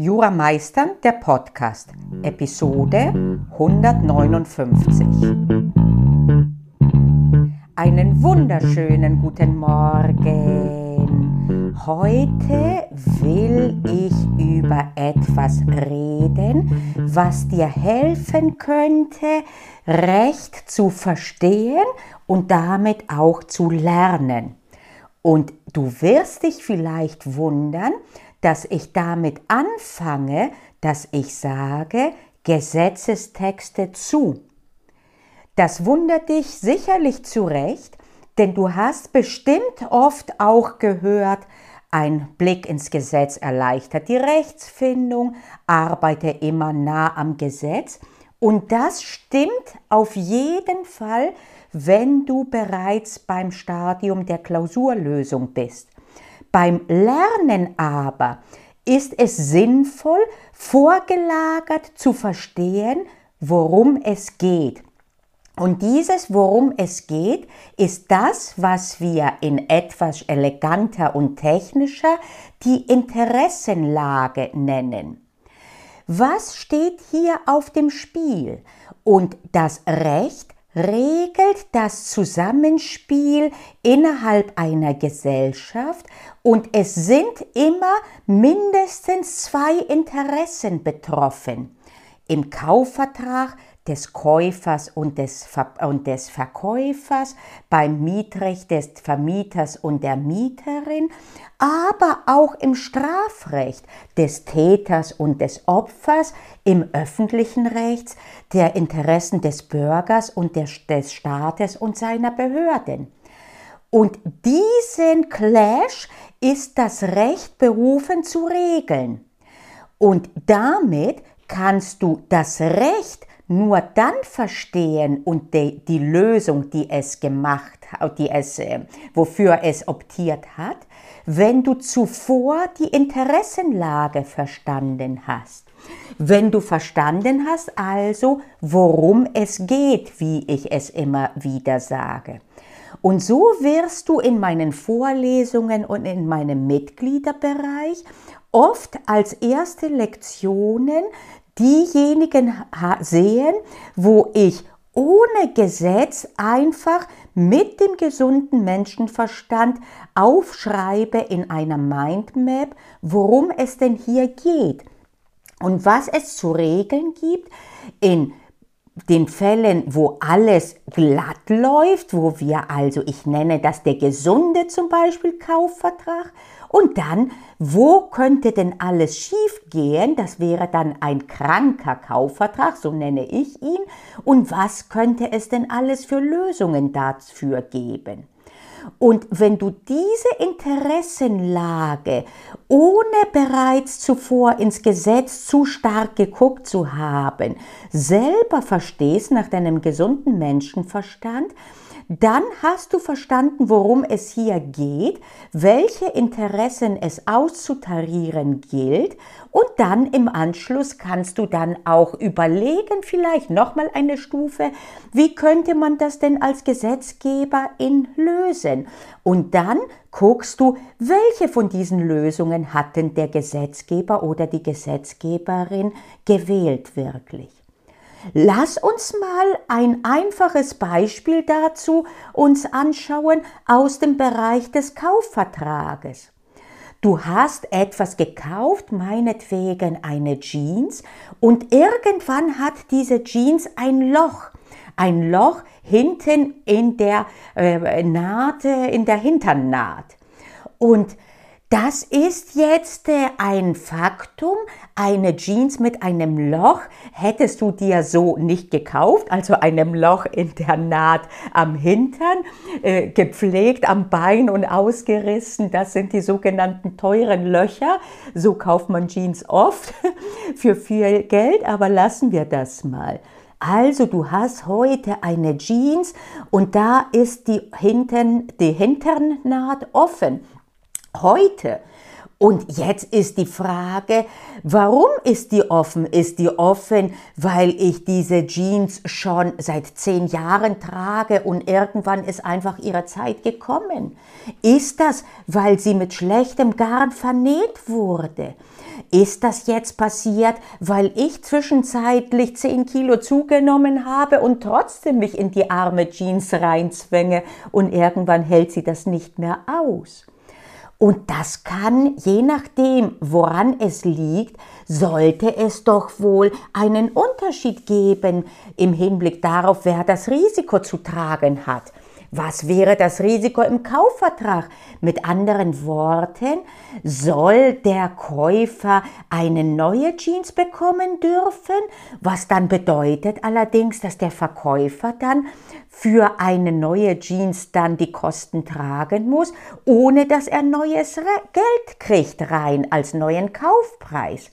Jura Meistern, der Podcast, Episode 159. Einen wunderschönen guten Morgen. Heute will ich über etwas reden, was dir helfen könnte, Recht zu verstehen und damit auch zu lernen. Und du wirst dich vielleicht wundern, dass ich damit anfange, dass ich sage Gesetzestexte zu. Das wundert dich sicherlich zu Recht, denn du hast bestimmt oft auch gehört, ein Blick ins Gesetz erleichtert die Rechtsfindung, arbeite immer nah am Gesetz. Und das stimmt auf jeden Fall, wenn du bereits beim Stadium der Klausurlösung bist. Beim Lernen aber ist es sinnvoll, vorgelagert zu verstehen, worum es geht. Und dieses, worum es geht, ist das, was wir in etwas eleganter und technischer die Interessenlage nennen. Was steht hier auf dem Spiel? Und das Recht regelt das Zusammenspiel innerhalb einer Gesellschaft und es sind immer mindestens zwei Interessen betroffen. Im Kaufvertrag des Käufers und des, Ver und des Verkäufers, beim Mietrecht des Vermieters und der Mieterin, aber auch im Strafrecht des Täters und des Opfers, im öffentlichen Recht der Interessen des Bürgers und des, des Staates und seiner Behörden. Und diesen Clash ist das Recht berufen zu regeln. Und damit kannst du das Recht nur dann verstehen und die, die Lösung, die es gemacht hat, die es, äh, wofür es optiert hat, wenn du zuvor die Interessenlage verstanden hast. Wenn du verstanden hast also, worum es geht, wie ich es immer wieder sage. Und so wirst du in meinen Vorlesungen und in meinem Mitgliederbereich oft als erste Lektionen diejenigen sehen, wo ich ohne Gesetz einfach mit dem gesunden Menschenverstand aufschreibe in einer Mindmap, worum es denn hier geht und was es zu regeln gibt in den Fällen, wo alles glatt läuft, wo wir also, ich nenne das der gesunde zum Beispiel Kaufvertrag, und dann, wo könnte denn alles schiefgehen? Das wäre dann ein kranker Kaufvertrag, so nenne ich ihn. Und was könnte es denn alles für Lösungen dafür geben? Und wenn du diese Interessenlage, ohne bereits zuvor ins Gesetz zu stark geguckt zu haben, selber verstehst nach deinem gesunden Menschenverstand, dann hast du verstanden, worum es hier geht, welche Interessen es auszutarieren gilt und dann im Anschluss kannst du dann auch überlegen, vielleicht nochmal eine Stufe, wie könnte man das denn als Gesetzgeber in lösen? Und dann guckst du, welche von diesen Lösungen hat denn der Gesetzgeber oder die Gesetzgeberin gewählt wirklich? Lass uns mal ein einfaches Beispiel dazu uns anschauen aus dem Bereich des Kaufvertrages. Du hast etwas gekauft, meinetwegen eine Jeans, und irgendwann hat diese Jeans ein Loch. Ein Loch hinten in der äh, Naht, in der Hinternnaht. Und das ist jetzt äh, ein Faktum. Eine Jeans mit einem Loch hättest du dir so nicht gekauft, also einem Loch in der Naht am Hintern, äh, gepflegt am Bein und ausgerissen. Das sind die sogenannten teuren Löcher. So kauft man Jeans oft für viel Geld, aber lassen wir das mal. Also du hast heute eine Jeans und da ist die, hinten, die Hinternnaht offen heute. Und jetzt ist die Frage, warum ist die offen? Ist die offen, weil ich diese Jeans schon seit zehn Jahren trage und irgendwann ist einfach ihre Zeit gekommen? Ist das, weil sie mit schlechtem Garn vernäht wurde? ist das jetzt passiert, weil ich zwischenzeitlich 10 Kilo zugenommen habe und trotzdem mich in die arme Jeans reinzwänge und irgendwann hält sie das nicht mehr aus? Und das kann, je nachdem, woran es liegt, sollte es doch wohl einen Unterschied geben im Hinblick darauf, wer das Risiko zu tragen hat. Was wäre das Risiko im Kaufvertrag? Mit anderen Worten, soll der Käufer eine neue Jeans bekommen dürfen? Was dann bedeutet allerdings, dass der Verkäufer dann für eine neue Jeans dann die Kosten tragen muss, ohne dass er neues Geld kriegt rein als neuen Kaufpreis.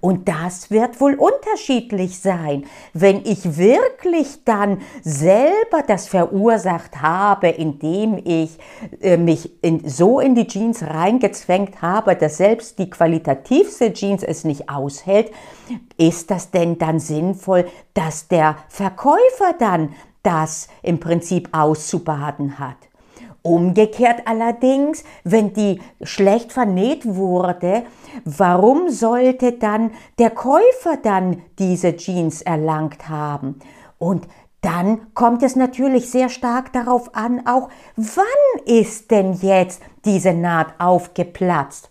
Und das wird wohl unterschiedlich sein. Wenn ich wirklich dann selber das verursacht habe, indem ich äh, mich in, so in die Jeans reingezwängt habe, dass selbst die qualitativste Jeans es nicht aushält, ist das denn dann sinnvoll, dass der Verkäufer dann das im Prinzip auszubaden hat? Umgekehrt allerdings, wenn die schlecht vernäht wurde, warum sollte dann der Käufer dann diese Jeans erlangt haben? Und dann kommt es natürlich sehr stark darauf an, auch wann ist denn jetzt diese Naht aufgeplatzt?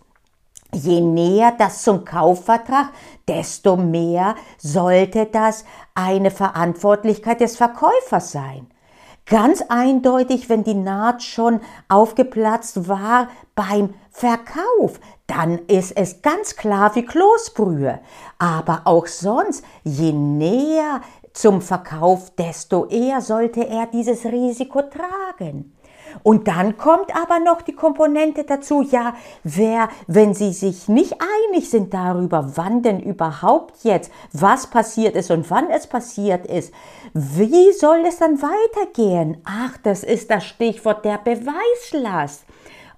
Je näher das zum Kaufvertrag, desto mehr sollte das eine Verantwortlichkeit des Verkäufers sein. Ganz eindeutig, wenn die Naht schon aufgeplatzt war beim Verkauf, dann ist es ganz klar wie Kloßbrühe. Aber auch sonst, je näher zum Verkauf, desto eher sollte er dieses Risiko tragen. Und dann kommt aber noch die Komponente dazu, ja, wer, wenn Sie sich nicht einig sind darüber, wann denn überhaupt jetzt was passiert ist und wann es passiert ist, wie soll es dann weitergehen? Ach, das ist das Stichwort der Beweislast.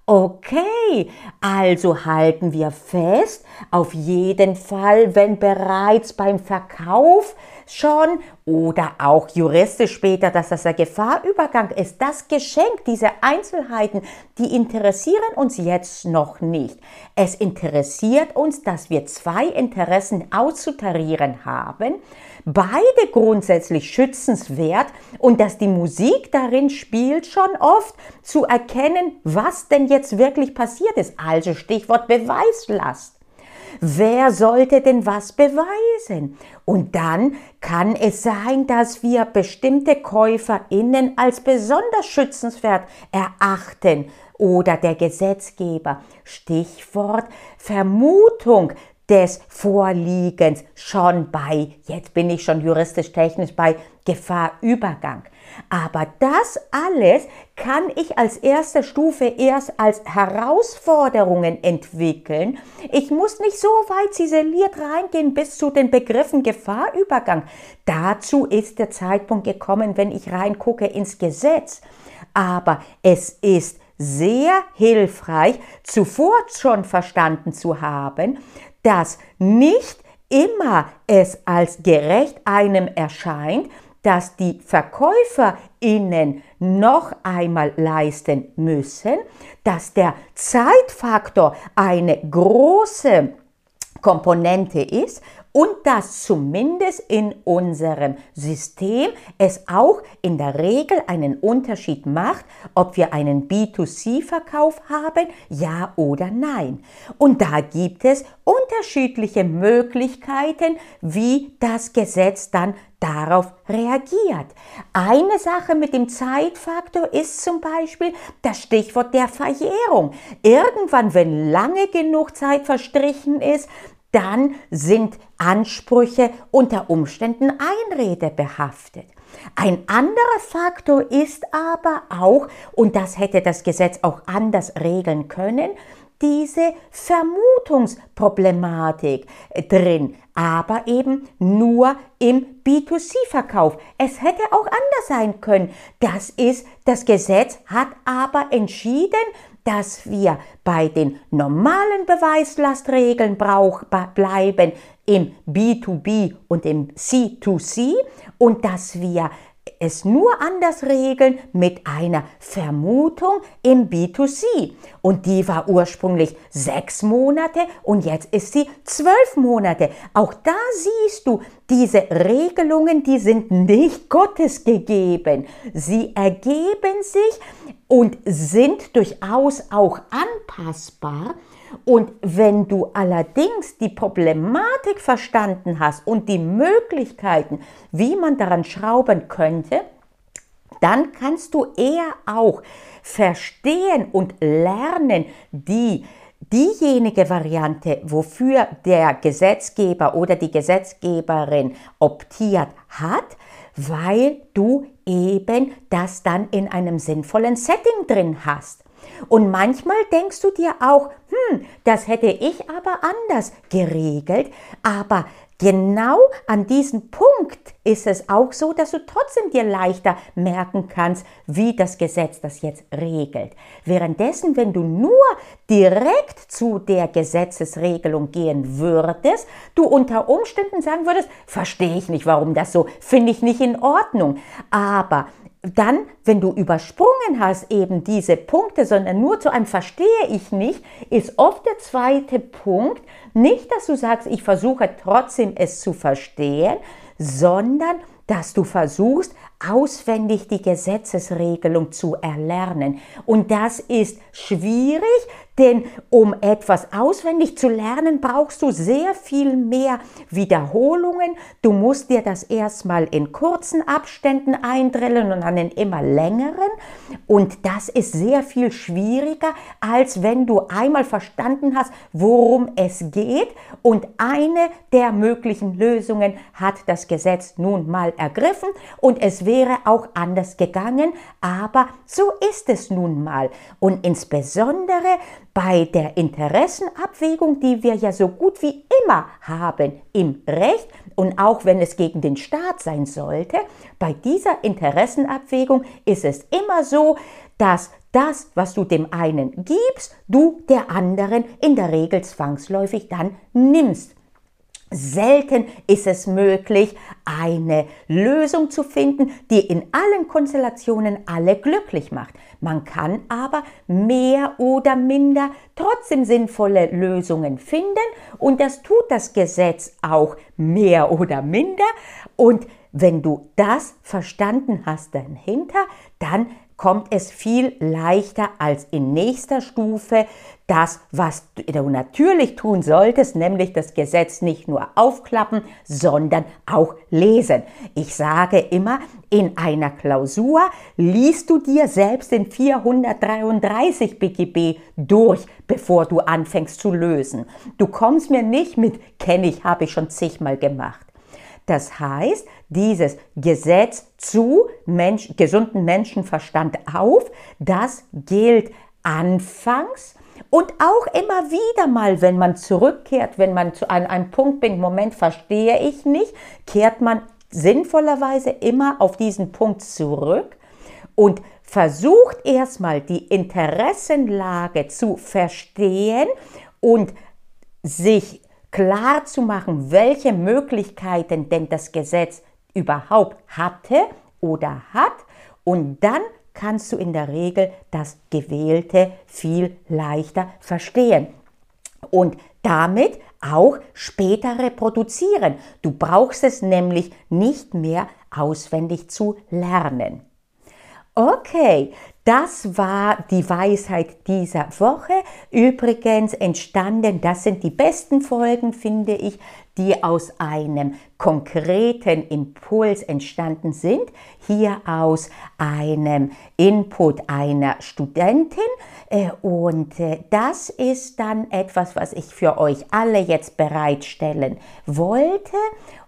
Okay, also halten wir fest, auf jeden Fall, wenn bereits beim Verkauf schon oder auch juristisch später, dass das der Gefahrübergang ist. Das Geschenk, diese Einzelheiten, die interessieren uns jetzt noch nicht. Es interessiert uns, dass wir zwei Interessen auszutarieren haben, beide grundsätzlich schützenswert und dass die Musik darin spielt schon oft zu erkennen, was denn jetzt wirklich passiert ist. Also Stichwort Beweislast. Wer sollte denn was beweisen? Und dann kann es sein, dass wir bestimmte KäuferInnen als besonders schützenswert erachten oder der Gesetzgeber. Stichwort Vermutung des Vorliegens schon bei, jetzt bin ich schon juristisch technisch bei Gefahrübergang. Aber das alles kann ich als erste Stufe erst als Herausforderungen entwickeln. Ich muss nicht so weit ziseliert reingehen bis zu den Begriffen Gefahrübergang. Dazu ist der Zeitpunkt gekommen, wenn ich reingucke ins Gesetz. Aber es ist sehr hilfreich, zuvor schon verstanden zu haben, dass nicht immer es als gerecht einem erscheint, dass die VerkäuferInnen noch einmal leisten müssen, dass der Zeitfaktor eine große Komponente ist und dass zumindest in unserem System es auch in der Regel einen Unterschied macht, ob wir einen B2C-Verkauf haben, ja oder nein. Und da gibt es unterschiedliche Möglichkeiten, wie das Gesetz dann darauf reagiert. Eine Sache mit dem Zeitfaktor ist zum Beispiel das Stichwort der Verjährung. Irgendwann, wenn lange genug Zeit verstrichen ist, dann sind Ansprüche unter Umständen Einrede behaftet. Ein anderer Faktor ist aber auch, und das hätte das Gesetz auch anders regeln können, diese Vermutungsproblematik drin, aber eben nur im B2C-Verkauf. Es hätte auch anders sein können. Das ist, das Gesetz hat aber entschieden, dass wir bei den normalen Beweislastregeln brauch, bleiben im B2B und im C2C und dass wir es nur anders regeln mit einer Vermutung im B2C. Und die war ursprünglich sechs Monate und jetzt ist sie zwölf Monate. Auch da siehst du, diese Regelungen, die sind nicht Gottes gegeben. Sie ergeben sich und sind durchaus auch anpassbar und wenn du allerdings die Problematik verstanden hast und die Möglichkeiten, wie man daran schrauben könnte, dann kannst du eher auch verstehen und lernen, die diejenige Variante, wofür der Gesetzgeber oder die Gesetzgeberin optiert hat, weil du eben das dann in einem sinnvollen Setting drin hast. Und manchmal denkst du dir auch, hm, das hätte ich aber anders geregelt, aber Genau an diesem Punkt ist es auch so, dass du trotzdem dir leichter merken kannst, wie das Gesetz das jetzt regelt. Währenddessen, wenn du nur direkt zu der Gesetzesregelung gehen würdest, du unter Umständen sagen würdest, verstehe ich nicht, warum das so, finde ich nicht in Ordnung. Aber dann, wenn du übersprungen hast, eben diese Punkte, sondern nur zu einem Verstehe ich nicht, ist oft der zweite Punkt nicht, dass du sagst, ich versuche trotzdem es zu verstehen, sondern dass du versuchst, auswendig die Gesetzesregelung zu erlernen. Und das ist schwierig, denn um etwas auswendig zu lernen, brauchst du sehr viel mehr Wiederholungen. Du musst dir das erstmal in kurzen Abständen eindrillen und dann in immer längeren. Und das ist sehr viel schwieriger, als wenn du einmal verstanden hast, worum es geht. Und eine der möglichen Lösungen hat das Gesetz nun mal ergriffen. Und es wäre auch anders gegangen. Aber so ist es nun mal. Und insbesondere bei der Interessenabwägung, die wir ja so gut wie immer haben im Recht und auch wenn es gegen den Staat sein sollte, bei dieser Interessenabwägung ist es immer so, dass das, was du dem einen gibst, du der anderen in der Regel zwangsläufig dann nimmst. Selten ist es möglich, eine Lösung zu finden, die in allen Konstellationen alle glücklich macht. Man kann aber mehr oder minder trotzdem sinnvolle Lösungen finden und das tut das Gesetz auch mehr oder minder. Und wenn du das verstanden hast dahinter, dann kommt es viel leichter als in nächster Stufe das, was du natürlich tun solltest, nämlich das Gesetz nicht nur aufklappen, sondern auch lesen. Ich sage immer, in einer Klausur liest du dir selbst den 433 BGB durch, bevor du anfängst zu lösen. Du kommst mir nicht mit, kenne ich, habe ich schon zigmal gemacht. Das heißt, dieses Gesetz zu Mensch, gesunden Menschenverstand auf, das gilt anfangs und auch immer wieder mal, wenn man zurückkehrt, wenn man zu einem, einem Punkt bin, Moment verstehe ich nicht, kehrt man sinnvollerweise immer auf diesen Punkt zurück und versucht erstmal die Interessenlage zu verstehen und sich klar zu machen, welche Möglichkeiten denn das Gesetz überhaupt hatte oder hat. Und dann kannst du in der Regel das Gewählte viel leichter verstehen und damit auch später reproduzieren. Du brauchst es nämlich nicht mehr auswendig zu lernen. Okay, das war die Weisheit dieser Woche. Übrigens entstanden, das sind die besten Folgen, finde ich, die aus einem konkreten Impuls entstanden sind. Hier aus einem Input einer Studentin. Äh, und äh, das ist dann etwas, was ich für euch alle jetzt bereitstellen wollte.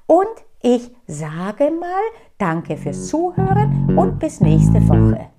Und ich sage mal, danke fürs Zuhören und bis nächste Woche.